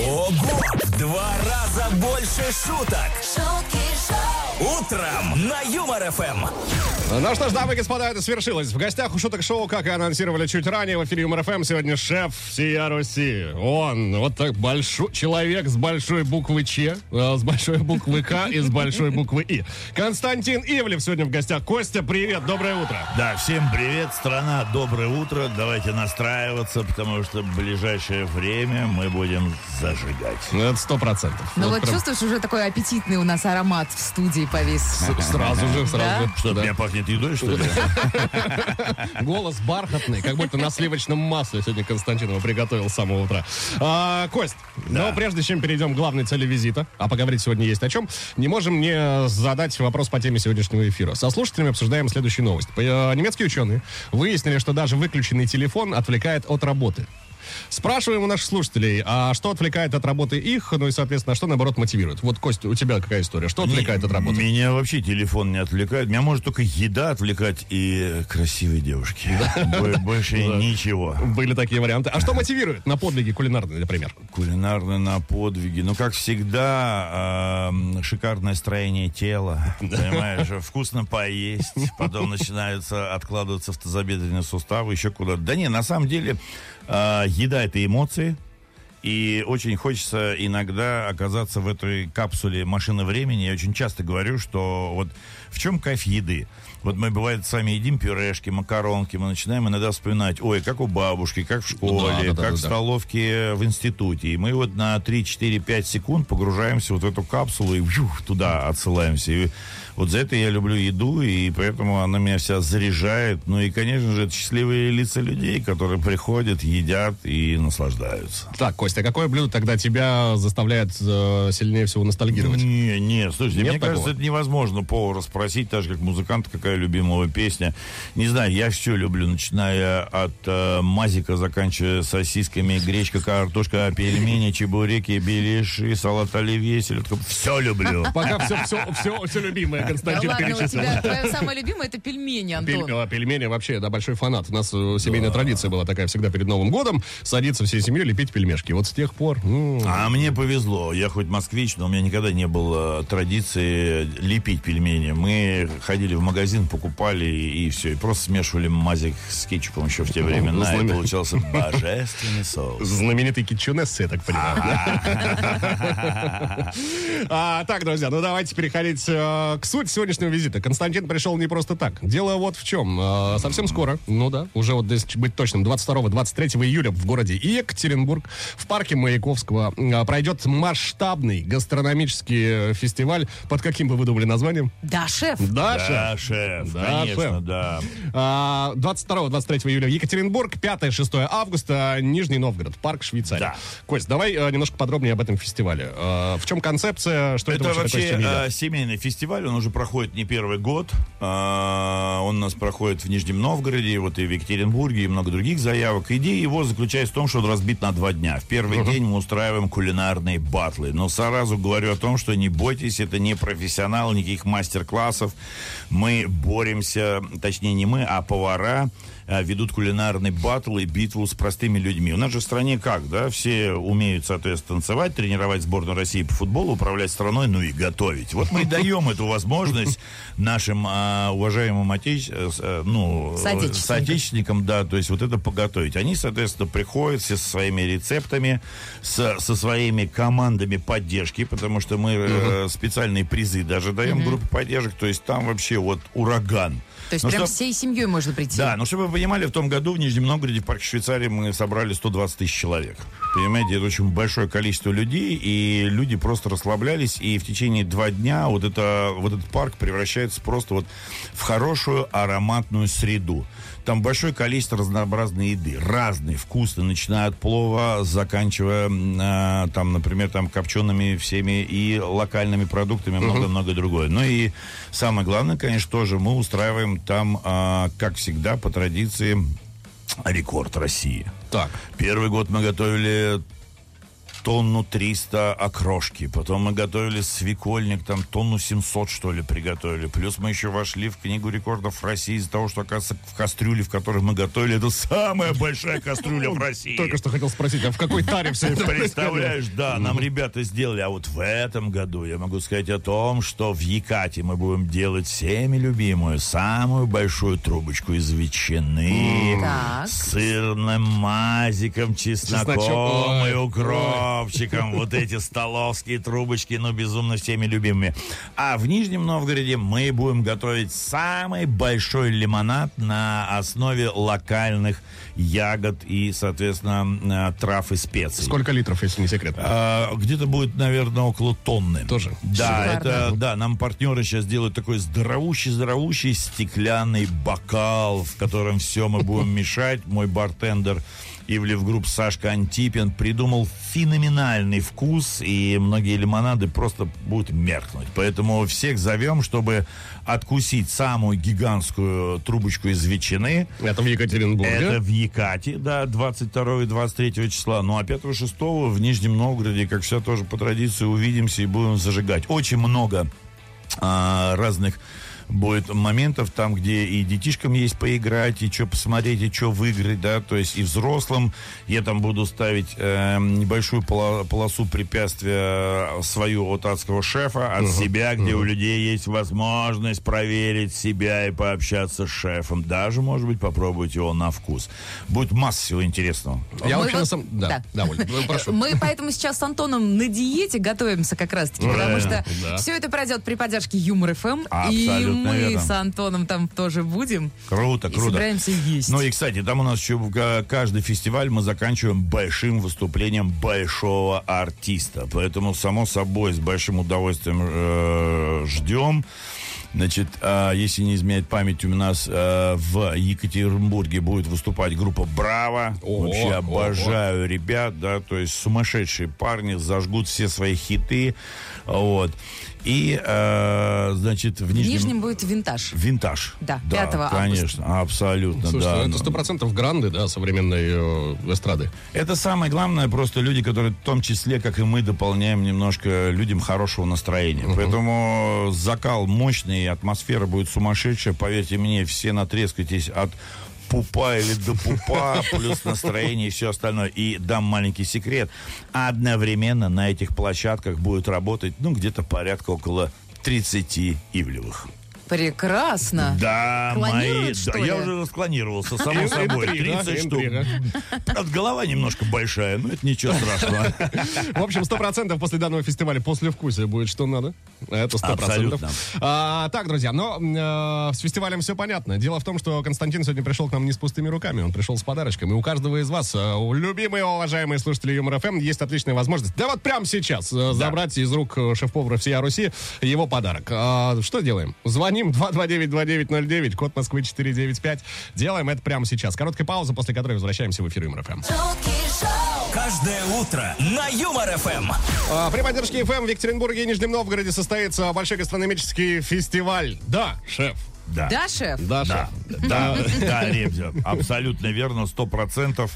Ого! Два раза больше шуток. шутки шоу, Утром на Юмор ФМ. Ну что ж, дамы и господа, это свершилось. В гостях у шуток шоу, как и анонсировали чуть ранее, в эфире Юмор ФМ сегодня шеф Сия Руси. Он вот так большой человек с большой буквы Ч, э, с большой буквы К и с большой буквы И. Константин Ивлев сегодня в гостях. Костя, привет, доброе утро. Да, всем привет, страна, доброе утро. Давайте настраиваться, потому что в ближайшее время мы будем зажигать. Ну, Это сто процентов. Ну Вот вот прям чувствуешь, уже такой аппетитный у нас аромат в студии повис. Сразу же, сразу же. Что, Да. меня пахнет едой, что ли? Голос бархатный, как будто на сливочном масле сегодня Константин его приготовил с самого утра. А, Кость, но прежде чем перейдем к главной цели визита, а поговорить сегодня есть о чем, не можем не задать вопрос по теме сегодняшнего эфира. Со слушателями обсуждаем следующую новость. Э, Немецкие ученые выяснили, что даже выключенный телефон отвлекает от работы. Спрашиваем у наших слушателей, а что отвлекает от работы их, ну и, соответственно, что, наоборот, мотивирует? Вот, Кость, у тебя какая история? Что отвлекает от работы? Меня вообще телефон не отвлекает. Меня может только еда отвлекать и красивые девушки. Бо- Больше ничего. Были такие варианты. А что мотивирует на подвиги кулинарные, например? Кулинарные на подвиги. Ну, как всегда, шикарное строение тела. Понимаешь, вкусно поесть. Потом начинаются откладываться в тазобедренные суставы, еще куда-то. Да не, на самом деле, э, еда это эмоции. И очень хочется иногда оказаться в этой капсуле машины времени. Я очень часто говорю, что вот в чем кайф еды? Вот мы, бывает, сами едим пюрешки, макаронки, мы начинаем иногда вспоминать, ой, как у бабушки, как в школе, Да, да, да, как да, в столовке в институте. И мы вот на 3, 4, 5 секунд погружаемся вот в эту капсулу и вжух, туда отсылаемся. И вот за это я люблю еду, и поэтому она меня вся заряжает. Ну и, конечно же, это счастливые лица людей, которые приходят, едят и наслаждаются. Так, Костя, какое блюдо тогда тебя заставляет э, сильнее всего ностальгировать? Не, не, слушайте, Нет мне такого? кажется, это невозможно повара спросить, так же как музыкант, какая любимая песня. Не знаю, я все люблю, начиная от э, мазика, заканчивая сосисками, гречка, картошка, пельмени, чебуреки, беляши, салат оливье, селедка. Все люблю. Пока все, все, все, все любимое, Да Константин ладно, у тебя твое самое любимое это пельмени, Пель- Антон. а, пельмени вообще, да, большой фанат. У нас э, семейная традиция была такая всегда перед Новым годом. Садиться всей семьей, лепить пельмешки. Вот с тех пор... м, А мне повезло. Я хоть москвич, но у меня никогда не было традиции лепить пельмени. Мы ходили в магазин, покупали и, и все. И просто смешивали мазик с кетчупом еще в те времена. И знамен- получался божественный соус. Знаменитый китчунесс, я так понимаю. А, Так, друзья, ну давайте переходить э, к сути сегодняшнего визита. Константин пришел не просто так. Дело вот в чем. Э, Совсем скоро, ну да, уже вот если быть точным, 22-23 июля в городе Екатеринбург в парке Маяковского э, пройдет масштабный гастрономический фестиваль. Под каким бы вы думали названием? Да, шеф. Да, Да, шеф? шеф, Да, конечно, шеф. да. А, 22-23 июля Екатеринбург, 5-6 августа Нижний Новгород, парк Швейцария. Да. Кость, давай э, немножко подробнее об этом фестивале. Э, в чем концепция, что это, Это вообще, такое вообще э, семейный фестиваль, он уже проходит не первый год. А, Он у нас проходит в Нижнем Новгороде, вот и в Екатеринбурге, и много других заявок. Идея его заключается в том, что он разбит на два дня. В первый день мы устраиваем кулинарные батлы. Но сразу говорю о том, что не бойтесь, это не профессионал, никаких мастер-классов. Мы боремся, точнее не мы, а повара э, ведут кулинарный батл и битву с простыми людьми. У нас же в стране как, да? Все умеют, соответственно, танцевать, тренировать сборную России по футболу, управлять страной, ну и готовить. Вот мы и даем эту возможность нашим а, уважаемым отеч... э, э, ну, Соотечественникам. соотечественникам, да, то есть вот это поготовить. Они, соответственно, приходят все со своими рецептами, с- со своими командами поддержки, потому что мы э, специальные призы даже даем группе поддержек, то есть там вообще вот ураган. То есть Ну, прям чтоб- всей семьей можно прийти. да, ну чтобы вы понимали, в том году в Нижнем Новгороде в парке Швейцарии мы собрали 120 тысяч человек. Понимаете, это очень большое количество людей, и люди просто расслаблялись, и в течение два дня вот, это, вот этот парк превращается просто вот в хорошую ароматную среду. Там большое количество разнообразной еды, разной, вкусной, начиная от плова, заканчивая, а, там, например, там копчеными всеми и локальными продуктами, много-много другое. Ну и самое главное, конечно, тоже мы устраиваем там, а, как всегда, по традиции, рекорд России. Так. Первый год мы готовили тонну 300 окрошки. Потом мы готовили свекольник, там тонну 700, что ли, приготовили. Плюс мы еще вошли в книгу рекордов России из-за того, что, оказывается, в кастрюле, в которой мы готовили, это самая большая кастрюля в России. Только что хотел спросить, а в какой таре все это Представляешь, да, нам ребята сделали. А вот в этом году я могу сказать о том, что в Якате мы будем делать всеми любимую, самую большую трубочку из ветчины, с сырным мазиком, чесноком и Ой, укропчиком. Вот эти столовские трубочки, ну, безумно всеми любимыми. А в Нижнем Новгороде мы будем готовить самый большой лимонад на основе локальных ягод и, соответственно, э, трав и специй. Сколько литров, если не секрет? А, где-то будет, наверное, около тонны. Тоже? Да, Шикарно. это, да, нам партнеры сейчас делают такой здоровущий-здоровущий стеклянный бокал, в котором все мы будем мешать. Мой бартендер Ивлев Групп Сашка Антипин придумал феноменальный вкус, и многие лимонады просто будут меркнуть. Поэтому всех зовем, чтобы откусить самую гигантскую трубочку из ветчины. Это в Екатеринбурге. Это в Ёкате, да, 22 и 23 числа. Ну а 5-6 в Нижнем Новгороде, как все тоже по традиции, увидимся и будем зажигать. Очень много а, разных будет моментов там, где и детишкам есть поиграть, и что посмотреть, и что выиграть, да, то есть и взрослым. Я там буду ставить э, небольшую поло- полосу препятствия свою от адского шефа, от себя, где у людей есть возможность проверить себя и пообщаться с шефом. Даже, может быть, попробовать его на вкус. Будет масса всего интересного. Я Мы вообще вот- на самом... Да, да. да, Оль, ну, прошу. Мы поэтому сейчас с Антоном на диете готовимся как раз-таки, потому что да. все это пройдет при поддержке Юмор ФМ. И Абсолютно мы верно. с Антоном там тоже будем. Круто, И круто. собираемся есть. Ну и, кстати, там у нас еще каждый фестиваль мы заканчиваем большим выступлением большого артиста. Поэтому, само собой, с большим удовольствием э, ждем. Значит, а, если не изменяет память, у нас э, в Екатеринбурге будет выступать группа «Браво». Ого, Вообще ого. обожаю ребят, да, то есть сумасшедшие парни, зажгут все свои хиты. Вот. И, э, значит, в В Нижнем... Нижнем будет винтаж. Винтаж. Да, 5 августа. конечно, абсолютно, Слушай, да. ну, это сто процентов гранды, да, современной э, эстрады. Это самое главное, просто люди, которые в том числе, как и мы, дополняем немножко людям хорошего настроения. Поэтому закал мощный, атмосфера будет сумасшедшая. Поверьте мне, все натрескайтесь от пупа или до пупа, плюс настроение и все остальное. И дам маленький секрет. Одновременно на этих площадках будет работать, ну, где-то порядка около 30 ивлевых. Прекрасно. Да, мои... что да, ли? я уже расклонировался, само собой. Интрига, 30 штук. Правда, голова немножко большая, но это ничего страшного. В общем, сто процентов после данного фестиваля после вкусия будет что надо. Это сто процентов. Абсолютно. А, Так, друзья, но э, с фестивалем все понятно. Дело в том, что Константин сегодня пришел к нам не с пустыми руками, он пришел с подарочком. И у каждого из вас, э, у любимые, уважаемые слушатели Юмор ФМ, есть отличная возможность, да вот прямо сейчас, э, забрать из рук шеф-повара всея Руси его подарок. А, Что делаем? Звоним 229-2909, код Москвы 495. Делаем это прямо сейчас. Короткая пауза, после которой возвращаемся в эфир Юмор ФМ. Каждое утро на Юмор ФМ. А, При поддержке ФМ в Екатеринбурге и Нижнем Новгороде состоится большой гастрономический фестиваль. Да, шеф. Да. Да, шеф? Да, Да, шеф. да, да, Ребзя, абсолютно верно, сто процентов.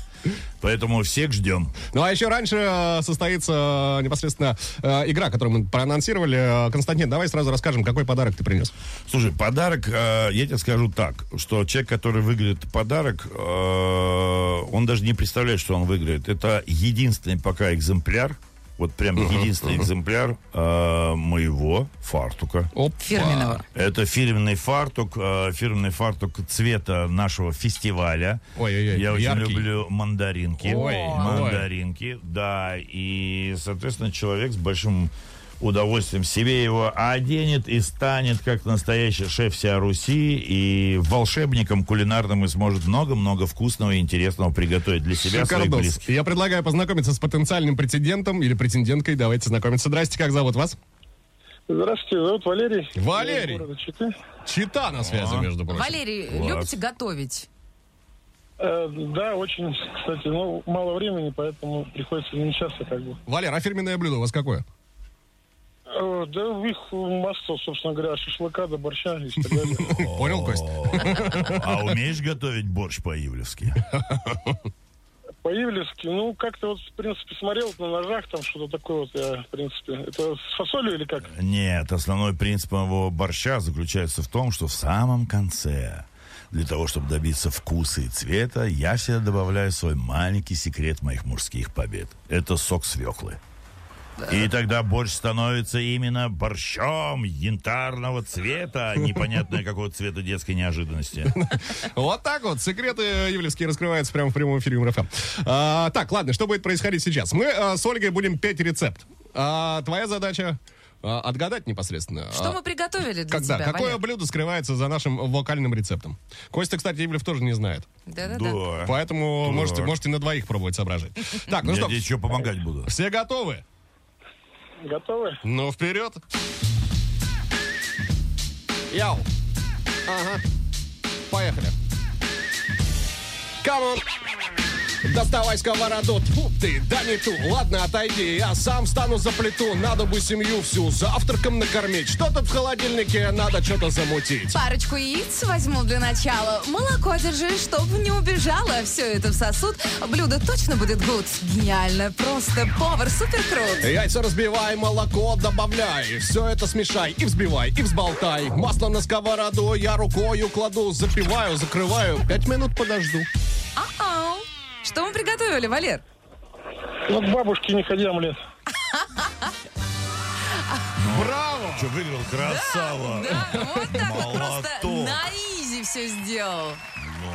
Поэтому всех ждем. Ну а еще раньше э, состоится э, непосредственно э, игра, которую мы проанонсировали. Константин, давай сразу расскажем, какой подарок ты принес. Слушай, подарок, я тебе скажу так, что человек, который выиграет подарок, он даже не представляет, что он выиграет. Это единственный пока экземпляр, вот прям единственный экземпляр э, моего фартука. Оп. Фирменного. Это фирменный фартук, э, фирменный фартук цвета нашего фестиваля. Ой-ой-ой, Я очень яркий. люблю мандаринки. Ой, мандаринки, да. И, соответственно, человек с большим удовольствием себе его оденет и станет как настоящий шеф вся Руси и волшебником кулинарным и сможет много-много вкусного и интересного приготовить для себя, своих близких. Я предлагаю познакомиться с потенциальным претендентом или претенденткой. Давайте знакомиться. Здрасте, как зовут вас? Здравствуйте, зовут Валерий. Валерий. Читы. Чита на связи, между прочим. Валерий, Класс. любите готовить? Э, да, очень, кстати, ну, мало времени, поэтому приходится не часто как бы. Валер, а фирменное блюдо у вас какое? Э, да, их масса, собственно говоря, шашлыка до борща и так далее. Понял, Кость? А умеешь готовить борщ по-ивлевски? По-ивлевски, ну, как-то вот, в принципе, смотрел на ножах, там что-то такое вот, я, в принципе. Это с фасолью или как? Нет, основной принцип моего борща заключается в том, что в самом конце, для того, чтобы добиться вкуса и цвета, я всегда добавляю свой маленький секрет моих мужских побед. Это сок свеклы. И тогда борщ становится именно борщом янтарного цвета, непонятно какого цвета детской неожиданности. Вот так вот. Секреты Ивлевские раскрываются прямо в прямом эфире МРФМ. А, так, ладно, что будет происходить сейчас? Мы а, с Ольгой будем петь рецепт. А, твоя задача а, отгадать непосредственно. Что А, мы приготовили для Когда? тебя, Какое Валер? блюдо скрывается за нашим вокальным рецептом? Костя, кстати, Ивлев тоже не знает. Да-да-да. Да. Поэтому Так. можете, можете на двоих пробовать соображать. Так, ну Я что, тебе еще помогать буду. все готовы? Готовы? Ну, вперед. Yo. Ага. Поехали. Come on. Доставай сковороду, Тьфу ты, да не ту Ладно, отойди, я сам встану за плиту Надо бы семью всю завтраком накормить Что тут в холодильнике, надо что-то замутить Парочку яиц возьму для начала. Молоко держи, чтобы не убежало. Все это в сосуд. Блюдо точно будет гуд. Гениально. Просто повар супер крут. Яйца разбивай, молоко добавляй Все это смешай и взбивай, и взболтай Масло на сковороду я рукою кладу Запиваю, закрываю, пять минут подожду Ау. Что мы приготовили, Валер? Ну, к бабушке не ходи омлет. Браво! Что, выиграл? Красава! Да, вот так вот просто на изи все сделал.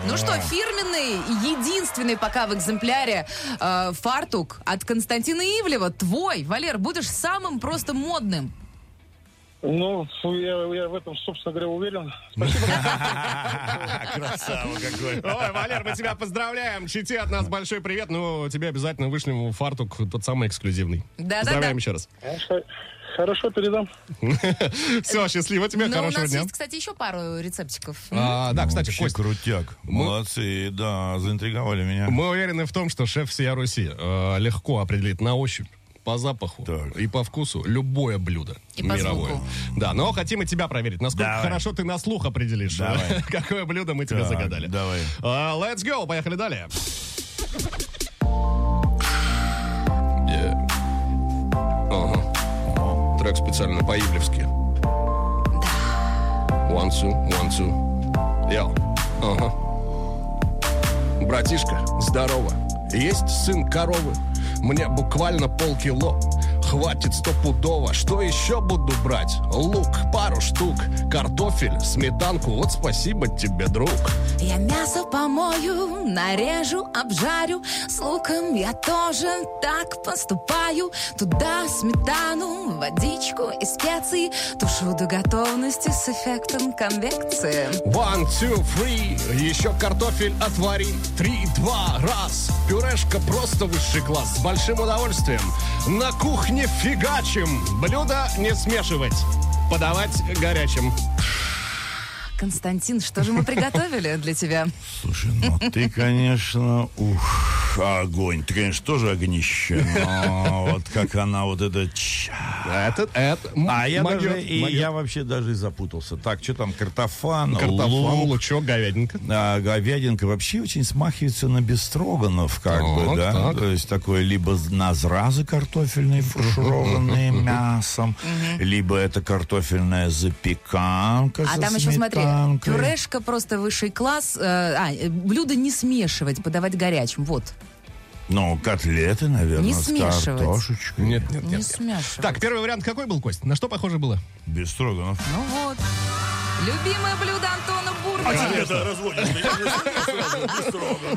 Ну что, фирменный, единственный пока в экземпляре э, фартук от Константина Ивлева. Твой, Валер, будешь самым просто модным. Ну, я, я в этом, собственно говоря, уверен. Спасибо. Красава какой! Ой, Валер, мы тебя поздравляем. Чите от нас большой привет. Ну, тебе обязательно вышлем фартук, тот самый эксклюзивный. Да-да-да. Поздравляем еще раз. Хорошо, передам. Все, счастливо тебе, Но у хорошего нас дня. есть, кстати, еще пару рецептиков. А, да, кстати, Кость, крутяк. Молодцы, да, заинтриговали меня. мы уверены в том, что шеф всея Руси э, легко определит на ощупь по запаху Так. и по вкусу любое блюдо И по мировое. звуку. Да, но хотим и тебя проверить, насколько Давай. хорошо ты на слух определишь, Давай. какое блюдо мы тебе Так, загадали. давай. А, let's go, поехали далее. Yeah. Ага. Трек специально по-ивлевски. One, two, one, two. Йоу. Ага. Братишка, здорово. Есть сын коровы. Мне буквально полкило. Хватит стопудово. Что еще буду брать? Лук, пару штук. Картофель, сметанку. Вот спасибо тебе, друг. Я мясо помою, нарежу, обжарю С луком я тоже так поступаю Туда сметану, водичку и специи Тушу до готовности с эффектом конвекции One, two, three. Еще картофель отвари. Три, два, раз. Пюрешка просто высший класс. С большим удовольствием. На кухне фигачим. Блюдо не смешивать. Подавать горячим. Константин, что же мы приготовили для тебя? Слушай, ну ты, конечно, ух, огонь. Ты, конечно, тоже огнище, но вот как она вот это... ча. Это, это м- А я даже, и я вообще даже и запутался. Так, что там, картофан, Картофан, лук, лучок, говядинка. а, говядинка вообще очень смахивается на бестроганов, как бы, да? так. То есть такое либо на зразы картофельные, фаршированные мясом, либо это картофельная запеканка А там еще, смотри, пюрешка просто высший класс. э, а, блюдо не смешивать, подавать горячим. Вот. Ну, котлеты, наверное, Не с картошечкой. Нет, нет, Не нет. нет. смешивать. Так, первый вариант какой был, Кость? На что похоже было? Без строганов. Ну вот. Любимое блюдо Антона Бурмича. это разводишь,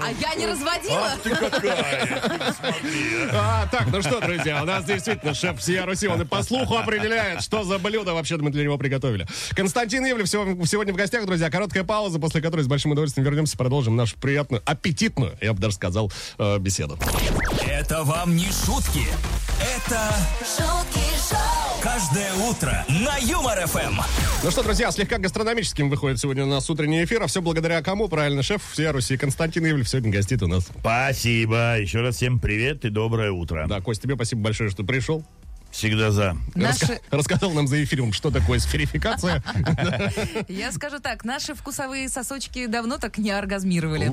А я не разводила? ты какая, смотри, А, так, ну что, друзья, у нас действительно шеф всея Руси, он и по слуху определяет, что за блюдо вообще мы для него приготовили. Константин Ивлев сегодня, сегодня в гостях, друзья. Короткая пауза, после которой с большим удовольствием вернемся, продолжим нашу приятную, аппетитную, я бы даже сказал, э, беседу. Это вам не шутки. Это шутки шоу, каждое утро на Юмор ФМ. Ну что, друзья, слегка гастрономическим выходит сегодня у нас утренний эфир, а все благодаря кому? Правильно, шеф всея Руси Константин Ивлев сегодня гостит у нас. Спасибо. Еще раз всем привет и доброе утро. Да, Кость, тебе спасибо большое, что пришел. Всегда за. Наши, Раска- рассказал нам за эфиром, что такое сферификация. я скажу так, наши вкусовые сосочки давно так не оргазмировали.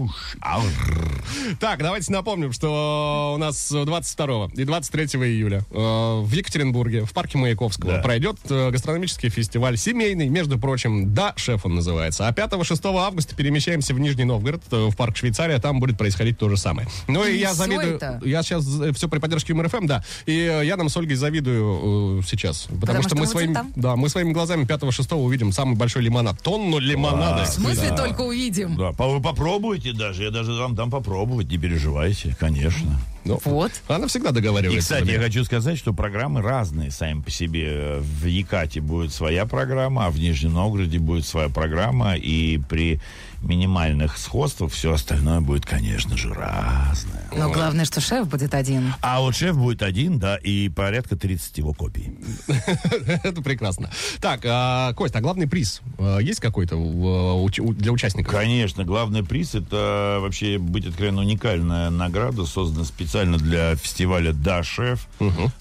Так, давайте напомним, что у нас 22 и 23 июля э, в Екатеринбурге, в парке Маяковского, пройдет э, гастрономический фестиваль семейный, между прочим, «Да, шеф» он называется. А 5-6 августа перемещаемся в Нижний Новгород, э, в парк Швейцария, там будет происходить то же самое. Ну и я завидую... Я сейчас все при поддержке МРФМ, да. И я нам с Ольгой завидую э, сейчас. Потому, Потому что, что мы своим, там. да, мы своими глазами 5-6 увидим самый большой лимонад. Тонну лимонада. В смысле только увидим? Да, вы попробуйте даже. Я даже вам дам попробовать, не переживайте, конечно. Ну, Вот. Она всегда И, договаривается. кстати, за я хочу сказать, что программы разные сами по себе. В Якате будет своя программа, а в Нижнем Новгороде будет своя программа. И при минимальных сходствах все остальное будет, конечно же, разное. Но главное, что шеф будет один. А вот шеф будет один, да, и порядка 30 его копий. Это прекрасно. Так, а, Кость, а главный приз а, есть какой-то для участников? Конечно, главный приз это вообще быть откровенно уникальная награда, создана специально для фестиваля Да Шеф.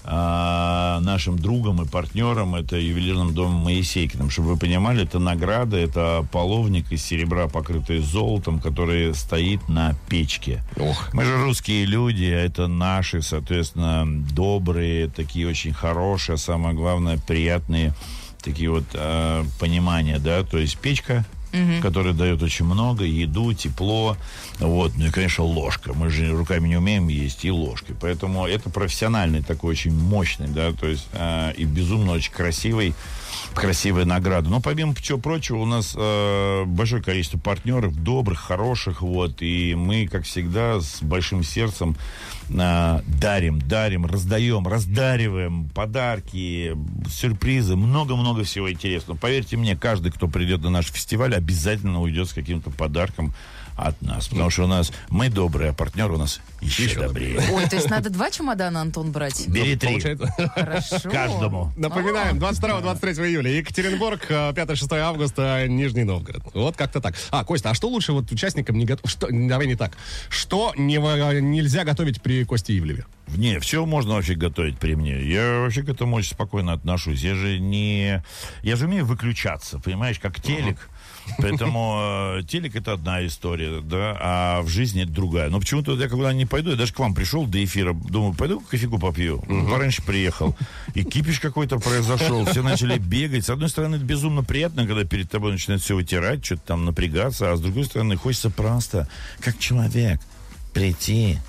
А, нашим другом и партнером это ювелирным домом Моисейкиным. Чтобы вы понимали, это награда, это половник из серебра, покрытый золотом, который стоит на печке. Ох. Мы же русские люди, а это наши, соответственно, добрые, такие очень хорошие, а самое главное, приятные такие вот э, понимания, да, то есть печка, которая дает очень много, еду, тепло, вот, ну и, конечно, ложка. Мы же руками не умеем есть, и ложкой. Поэтому это профессиональный такой очень мощный, да, то есть э, и безумно очень красивый, красивая награда. Но помимо всего прочего, у нас э, большое количество партнеров, добрых, хороших, вот, и мы, как всегда, с большим сердцем э, дарим, дарим, раздаем, раздариваем подарки, сюрпризы, много-много всего интересного. Поверьте мне, каждый, кто придет на наш фестиваль, обязательно уйдет с каким-то подарком от нас. Потому что у нас мы добрые, а партнер у нас еще, Еще добрее. Ой, то есть надо два чемодана, Антон, брать? Бери три. Получается? Хорошо. Каждому. Напоминаем, 22-23 июля, Екатеринбург, э, 5-6 августа, Нижний Новгород. Вот как-то так. А, Костя, а что лучше вот участникам не готовить? Что, давай не так. Что не, нельзя готовить при Косте Ивлеве? Не, все можно вообще готовить при мне. Я вообще к этому очень спокойно отношусь. Я же не... Я же умею выключаться, понимаешь, как телек. Поэтому э, телек это одна история, да, а в жизни это другая. Но почему-то я когда не пойду, я даже к вам пришел до эфира, думаю, пойду кофейку попью. Пораньше приехал. И кипиш какой-то произошел. Все начали бегать. С одной стороны, это безумно приятно, когда перед тобой начинают все вытирать, что-то там напрягаться, а с другой стороны, хочется просто, как человек, прийти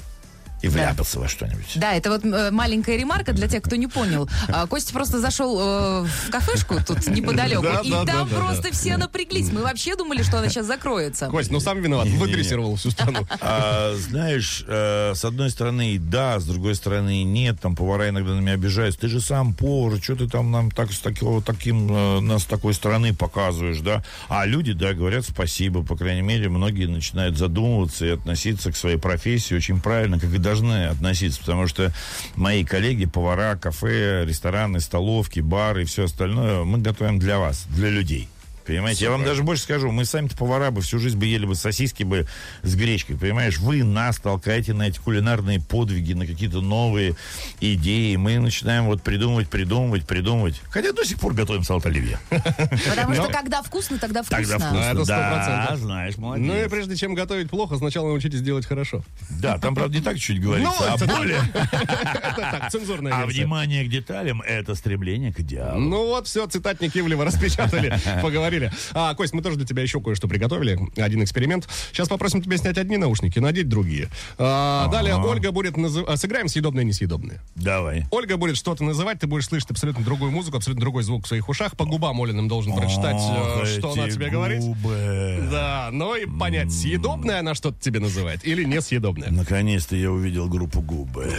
и вляпаться во что-нибудь. Да, это вот э, маленькая ремарка для тех, кто не понял. А, Костя просто зашел э, в кафешку тут неподалеку, Да, и да, да, там да, просто да. все напряглись. Мы вообще думали, что она сейчас закроется. Кость, ну сам виноват, выдрессировал всю страну. А, знаешь, э, с одной стороны да, с другой стороны нет. Там повара иногда на меня обижаются. Ты же сам повар, что ты там нам так, с такого, таким, э, нас с такой стороны показываешь, да? А люди, да, говорят спасибо. По крайней мере, многие начинают задумываться и относиться к своей профессии очень правильно, как и должны относиться. Потому что мои коллеги, повара, кафе, рестораны, столовки, бары и все остальное, мы готовим для вас, для людей. Понимаете, я вам даже больше скажу, мы сами-то повара бы всю жизнь бы ели бы сосиски бы с гречкой, понимаешь? Вы нас толкаете на эти кулинарные подвиги, на какие-то новые идеи. Мы начинаем вот придумывать, придумывать, придумывать. Хотя до сих пор готовим салат оливье. Потому что когда вкусно, тогда вкусно. Тогда вкусно. это сто Да, знаешь, Ну и молодец. прежде чем готовить плохо, сначала научитесь делать хорошо. Да, там, правда, не так чуть говорится, Ну, а более. Это так, цензурная А внимание к деталям — это стремление к идеалу. Ну вот, все, цитатник Ивлева распечатали, поговорили. А, Кость, мы тоже для тебя еще кое-что приготовили. Один эксперимент. Сейчас попросим тебя снять одни наушники, надеть другие. А, Далее Ольга будет... назыв- а, Сыграем съедобное и несъедобное. Давай. Ольга будет что-то называть, ты будешь слышать абсолютно другую музыку, абсолютно другой звук в своих ушах. По губам Олиным должен прочитать, Ох, э, что она тебе говорит. губы. Да, ну и понять, съедобное она что-то тебе называет или несъедобное. Наконец-то я увидел группу губы.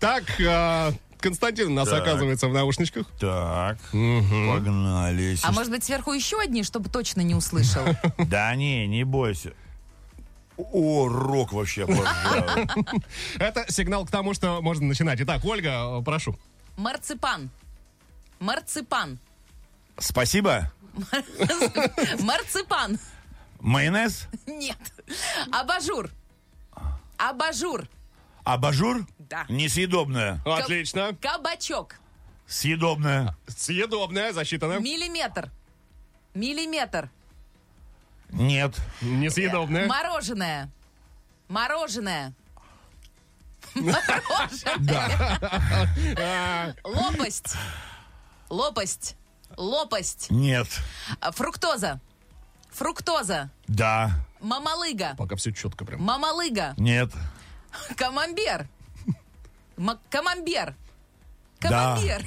Так, а, Константин у нас Так. оказывается в наушничках. Так, погнали. А может быть, сверху еще одни, чтобы точно не услышал? Да не, не бойся. О, рок вообще. Это сигнал к тому, что можно начинать. Итак, Ольга, прошу. Марципан. Марципан. Спасибо. Марципан. Майонез? Нет. Абажур. Абажур. Абажур? Да. Несъедобное. Отлично. Кабачок. Съедобное. Съедобное, засчитано. Миллиметр. Миллиметр. Нет. Несъедобное. Мороженое. Мороженое. Лопасть. Лопасть. Лопасть. Нет. Фруктоза. Фруктоза. Да. Мамалыга. Пока все четко прям. Мамалыга. Нет. Камамбер. Ма- Камамбер. Да. Камамбер.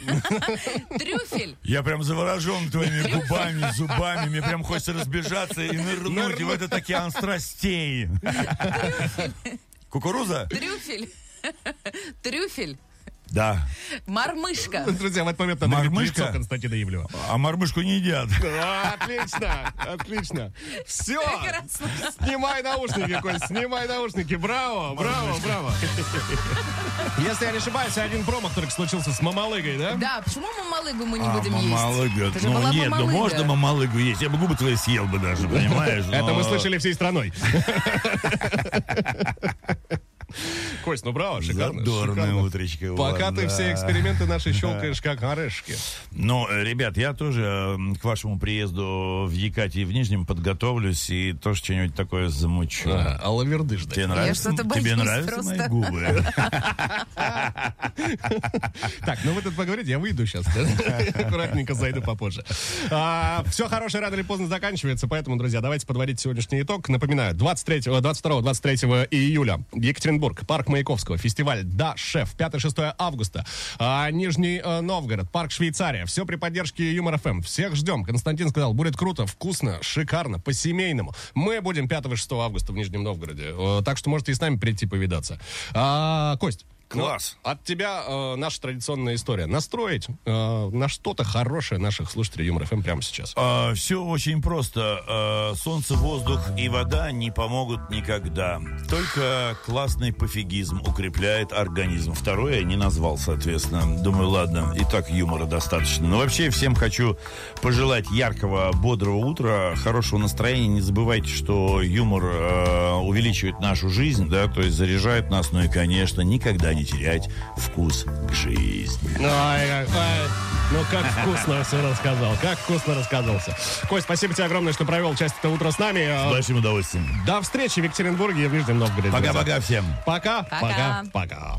Трюфель. Я прям заворожен твоими губами, зубами. Мне прям хочется разбежаться и нырнуть в этот океан страстей. Кукуруза? Трюфель. Трюфель. Да. Мормышка. Друзья, в этот момент надо Мормышка? лицо Константина Ивлева. А мормышку не едят. А, Отлично, отлично. Все, Прекрасно. снимай наушники, Коль, снимай наушники. Браво, браво, браво. Если я не ошибаюсь, один промах только случился с Мамалыгой, да? Да, почему мамалыгу мы не А, будем есть? мамалыга. Это Ну нет, ну мамалыга. можно мамалыгу есть. Я бы губы твои съел бы даже, понимаешь? Это мы слышали всей страной. Кость, ну браво, шикарно. Задорное шикарно. Пока ты да. все эксперименты наши щелкаешь, как орешки. Ну, э, ребят, я тоже э, к вашему приезду в Екатии в Нижнем подготовлюсь и тоже что-нибудь такое замучу. А лаверды ждать. Тебе нравится? Тебе нравятся мои губы? Так, ну вы тут поговорите, я выйду сейчас. Аккуратненько зайду попозже. все хорошее рано или поздно заканчивается, поэтому, друзья, давайте подводить сегодняшний итог. Напоминаю, 23, 22-23 июля Екатеринбург, парк Маяковского, фестиваль «Да, шеф», 5-6 августа, А, Нижний э, Новгород, парк Швейцария. Все при поддержке Юмор ФМ. Всех ждем. Константин сказал, будет круто, вкусно, шикарно, по-семейному. Мы будем 5-6 августа в Нижнем Новгороде, Э, так что можете и с нами прийти повидаться. А, Кость, Класс. ну, от тебя э, наша традиционная история. Настроить э, на что-то хорошее наших слушателей Юмор ФМ прямо сейчас. все очень просто. А, солнце, воздух и вода не помогут никогда. Только классный пофигизм укрепляет организм. Второе я не назвал, соответственно. Думаю, ладно, и так юмора достаточно. Но вообще всем хочу пожелать яркого, бодрого утра, хорошего настроения. Не забывайте, что юмор э, увеличивает нашу жизнь, да, то есть заряжает нас. Ну и, конечно, никогда не терять вкус к жизни. Ай, ай. Ну, как вкусно все рассказал. Как вкусно рассказался. Кость, спасибо тебе огромное, что провел часть этого утра с нами. С Э, большим удовольствием. До встречи в Екатеринбурге и в Нижнем Новгороде. Пока-пока всем. Пока, Пока. пока, пока.